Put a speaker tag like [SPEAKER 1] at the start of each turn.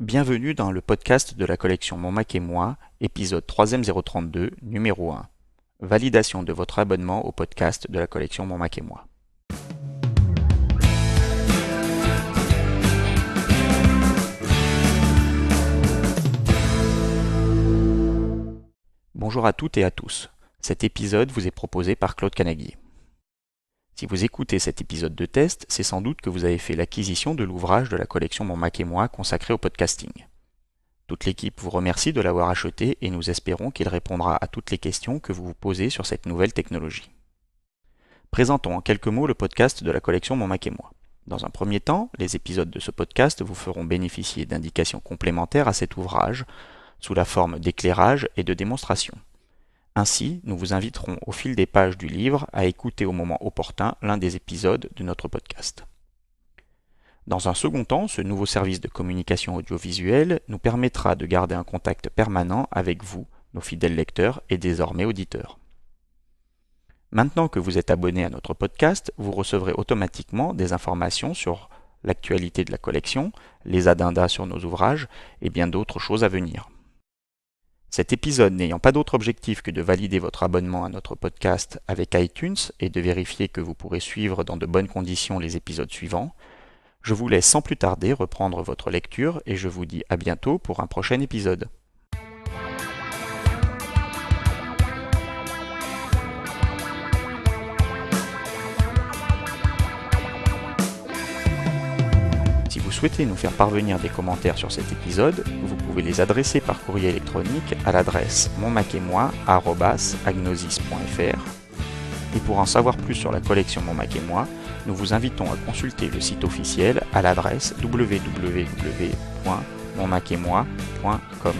[SPEAKER 1] Bienvenue dans le podcast de la collection Mon Mac et moi, épisode 3 032, numéro 1. Validation de votre abonnement au podcast de la collection Mon Mac et moi. Bonjour à toutes et à tous. Cet épisode vous est proposé par Claude Canaguier. Si vous écoutez cet épisode de test, c'est sans doute que vous avez fait l'acquisition de l'ouvrage de la collection Mon Mac et moi consacré au podcasting. Toute l'équipe vous remercie de l'avoir acheté et nous espérons qu'il répondra à toutes les questions que vous vous posez sur cette nouvelle technologie. Présentons en quelques mots le podcast de la collection Mon Mac et moi. Dans un premier temps, les épisodes de ce podcast vous feront bénéficier d'indications complémentaires à cet ouvrage, sous la forme d'éclairage et de démonstration. Ainsi, nous vous inviterons au fil des pages du livre à écouter au moment opportun l'un des épisodes de notre podcast. Dans un second temps, ce nouveau service de communication audiovisuelle nous permettra de garder un contact permanent avec vous, nos fidèles lecteurs et désormais auditeurs. Maintenant que vous êtes abonné à notre podcast, vous recevrez automatiquement des informations sur l'actualité de la collection, les addendas sur nos ouvrages et bien d'autres choses à venir. Cet épisode n'ayant pas d'autre objectif que de valider votre abonnement à notre podcast avec iTunes et de vérifier que vous pourrez suivre dans de bonnes conditions les épisodes suivants, je vous laisse sans plus tarder reprendre votre lecture et je vous dis à bientôt pour un prochain épisode. Souhaitez nous faire parvenir des commentaires sur cet épisode, vous pouvez les adresser par courrier électronique à l'adresse monmac-et-moi@agnosis.fr. Et pour en savoir plus sur la collection Mon Mac et moi, nous vous invitons à consulter le site officiel à l'adresse www.monmac-et-moi.com.